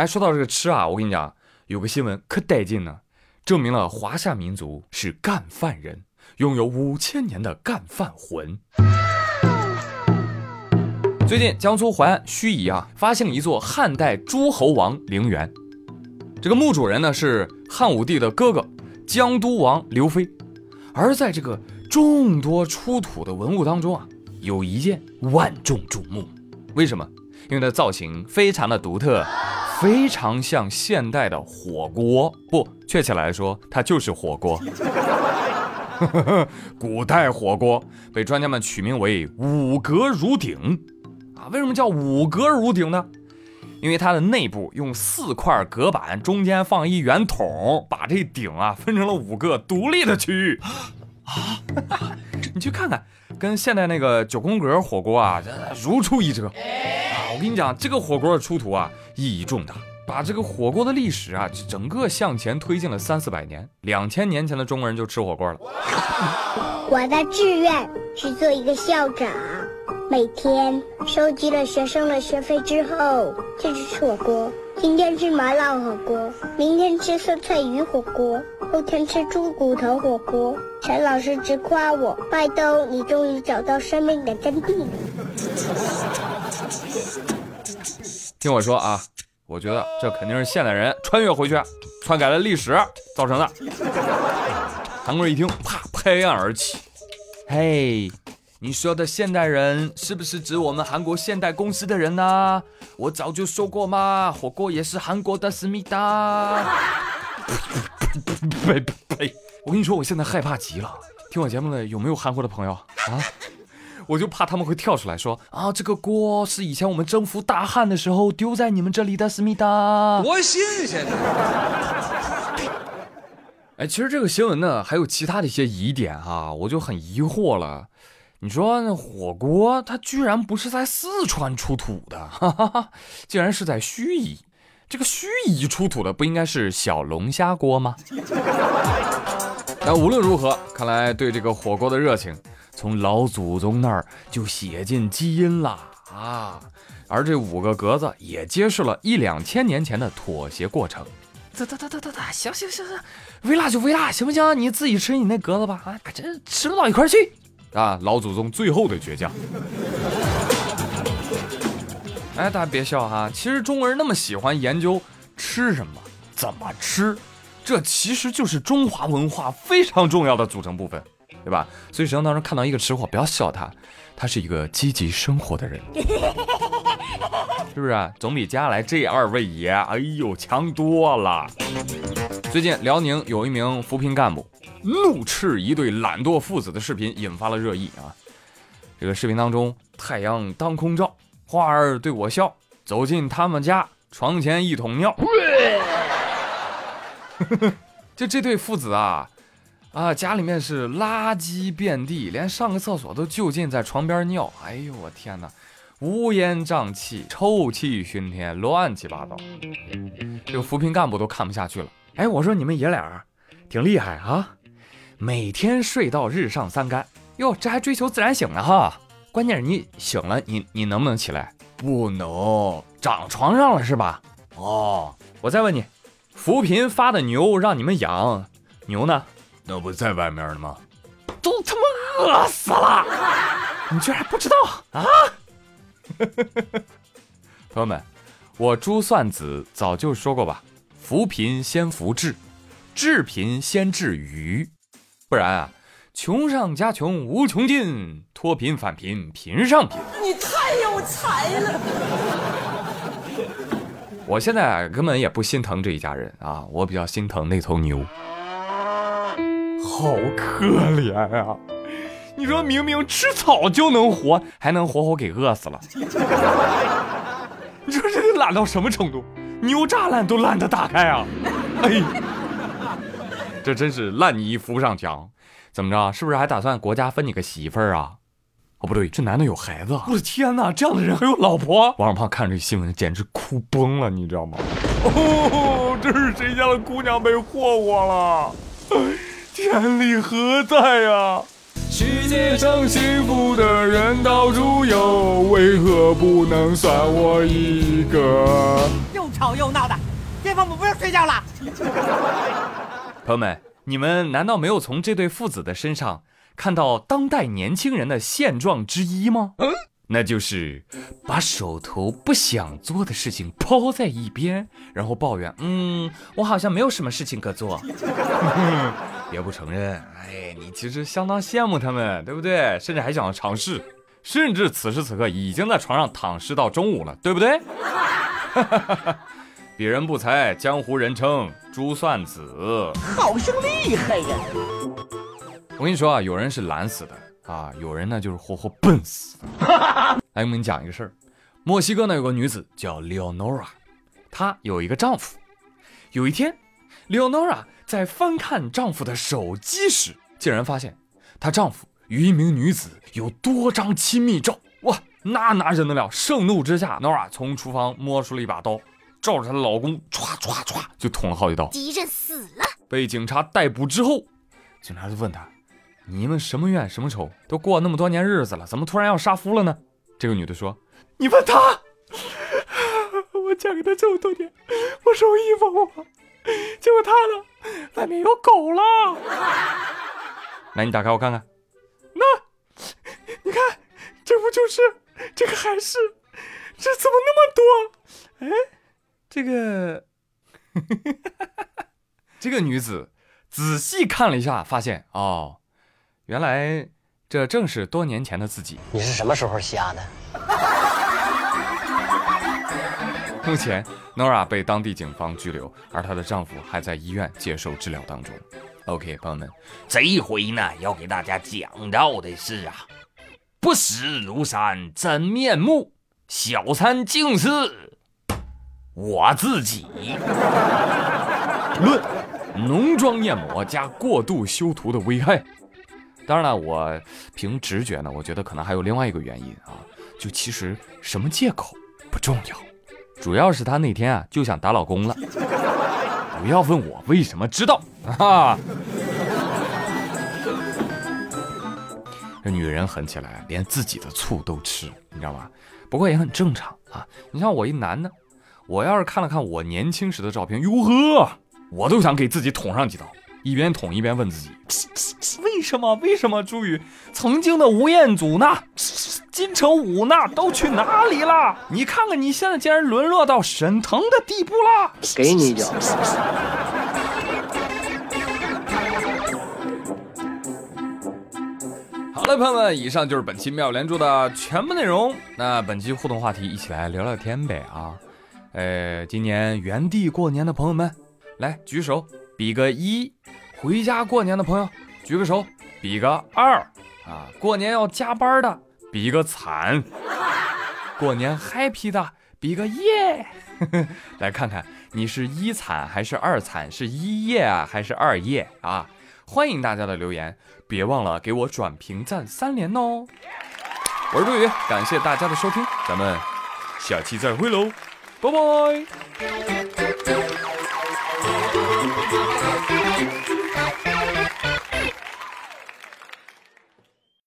哎，说到这个吃啊，我跟你讲，有个新闻可带劲呢，证明了华夏民族是干饭人，拥有五千年的干饭魂。最近，江苏淮安盱眙啊，发现了一座汉代诸侯王陵园，这个墓主人呢是汉武帝的哥哥江都王刘飞，而在这个众多出土的文物当中啊，有一件万众瞩目，为什么？因为它造型非常的独特。非常像现代的火锅，不，确切来说，它就是火锅。古代火锅被专家们取名为五格如鼎啊，为什么叫五格如鼎呢？因为它的内部用四块隔板，中间放一圆筒，把这鼎啊分成了五个独立的区域。啊，你去看看，跟现代那个九宫格火锅啊，如出一辙。啊我跟你讲，这个火锅的出土啊，意义重大，把这个火锅的历史啊，整个向前推进了三四百年。两千年前的中国人就吃火锅了。我的志愿是做一个校长，每天收集了学生的学费之后，就去吃火锅。今天吃麻辣火锅，明天吃酸菜鱼火锅，后天吃猪骨头火锅。陈老师直夸我：“拜登，你终于找到生命的真谛。”听我说啊，我觉得这肯定是现代人穿越回去，篡改了历史造成的。韩国人一听，啪，拍案而起：“嘿，你说的现代人是不是指我们韩国现代公司的人呢？我早就说过嘛，火锅也是韩国的思密达。”呸呸呸！我跟你说，我现在害怕极了。听我节目的有没有韩国的朋友啊？我就怕他们会跳出来说啊，这个锅是以前我们征服大汉的时候丢在你们这里的，思密达，多新鲜呐！哎，其实这个新闻呢，还有其他的一些疑点哈，我就很疑惑了。你说那火锅它居然不是在四川出土的，哈哈哈，竟然是在盱眙。这个盱眙出土的不应该是小龙虾锅吗？但无论如何，看来对这个火锅的热情。从老祖宗那儿就写进基因了啊！而这五个格子也揭示了一两千年前的妥协过程。得得得得得得，行行行行，微辣就微辣，行不行？你自己吃你那格子吧，啊，这吃不到一块去啊！老祖宗最后的倔强。哎，大家别笑哈，其实中国人那么喜欢研究吃什么、怎么吃，这其实就是中华文化非常重要的组成部分。对吧？所以生活当中看到一个吃货，不要笑他，他是一个积极生活的人，是不是？总比接下来这二位爷，哎呦，强多了。最近辽宁有一名扶贫干部怒斥一对懒惰父子的视频引发了热议啊。这个视频当中，太阳当空照，花儿对我笑，走进他们家，床前一桶尿。就这对父子啊。啊，家里面是垃圾遍地，连上个厕所都就近在床边尿。哎呦，我天哪，乌烟瘴气，臭气熏天，乱七八糟。这个扶贫干部都看不下去了。哎，我说你们爷俩挺厉害啊，每天睡到日上三竿。哟，这还追求自然醒呢哈。关键是你醒了，你你能不能起来？不能，长床上了是吧？哦，我再问你，扶贫发的牛让你们养，牛呢？那不在外面呢吗？都他妈饿死了！你居然不知道啊？朋友们，我珠算子早就说过吧，扶贫先扶志，治贫先治愚，不然啊，穷上加穷无穷尽，脱贫返贫贫上贫。你太有才了！我现在根本也不心疼这一家人啊，我比较心疼那头牛。好可怜啊！你说明明吃草就能活，还能活活给饿死了。你说这得懒到什么程度？牛栅栏都懒得打开啊！哎，这真是烂泥扶不上墙。怎么着？是不是还打算国家分你个媳妇儿啊？哦，不对，这男的有孩子。我的天哪，这样的人还有老婆？王小胖看这新闻简直哭崩了，你知道吗？哦，这是谁家的姑娘被霍霍了？天理何在呀？世界上幸福的人到处有，为何不能算我一个？又吵又闹的，爹父母不要睡觉了。朋友们，你们难道没有从这对父子的身上看到当代年轻人的现状之一吗？嗯，那就是把手头不想做的事情抛在一边，然后抱怨：“嗯，我好像没有什么事情可做。”也不承认，哎，你其实相当羡慕他们，对不对？甚至还想要尝试，甚至此时此刻已经在床上躺尸到中午了，对不对？鄙人不才，江湖人称珠算子，好生厉害呀！我跟你说啊，有人是懒死的啊，有人呢就是活活笨死。来，我跟你讲一个事儿，墨西哥呢有个女子叫 Leonora，她有一个丈夫。有一天，Leonora 在翻看丈夫的手机时，竟然发现她丈夫与一名女子有多张亲密照。哇，那哪忍得了？盛怒之下，Nora 从厨房摸出了一把刀。照着她的老公唰唰唰就捅了好几刀，敌人死了。被警察逮捕之后，警察就问她：“你们什么怨什么仇？都过那么多年日子了，怎么突然要杀夫了呢？”这个女的说：“你问他，我嫁给他这么多年，我受衣服吗？结果他呢，外面有狗了。来，你打开我看看。那，你看，这不就是这个还是？这怎么那么多？哎。”这个，这个女子仔细看了一下，发现哦，原来这正是多年前的自己。你是什么时候瞎的？目前，Nora 被当地警方拘留，而她的丈夫还在医院接受治疗当中。OK，朋友们，这一回呢，要给大家讲到的是啊，不识庐山真面目，小三竟是。我自己论浓妆艳抹加过度修图的危害。当然了，我凭直觉呢，我觉得可能还有另外一个原因啊，就其实什么借口不重要，主要是她那天啊就想打老公了。不要问我为什么知道啊。这女人狠起来，连自己的醋都吃，你知道吗？不过也很正常啊。你像我一男的。我要是看了看我年轻时的照片，哟呵，我都想给自己捅上几刀，一边捅一边问自己：为什么？为什么？朱宇，曾经的吴彦祖呢？金城武呢？都去哪里了？你看看你现在竟然沦落到沈腾的地步了！给你一脚。好了，朋友们，以上就是本期妙连珠的全部内容。那本期互动话题，一起来聊聊天呗啊！呃，今年原地过年的朋友们，来举手比个一；回家过年的朋友举个手比个二。啊，过年要加班的比个惨；过年 happy 的比个耶。来看看你是一惨还是二惨，是一耶啊还是二耶啊？欢迎大家的留言，别忘了给我转评赞三连哦。我是朱宇，感谢大家的收听，咱们下期再会喽。拜拜。